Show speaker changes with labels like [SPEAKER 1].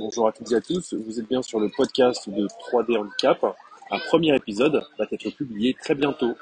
[SPEAKER 1] Bonjour à toutes et à tous, vous êtes bien sur le podcast de 3D Handicap. Un premier épisode va être publié très bientôt.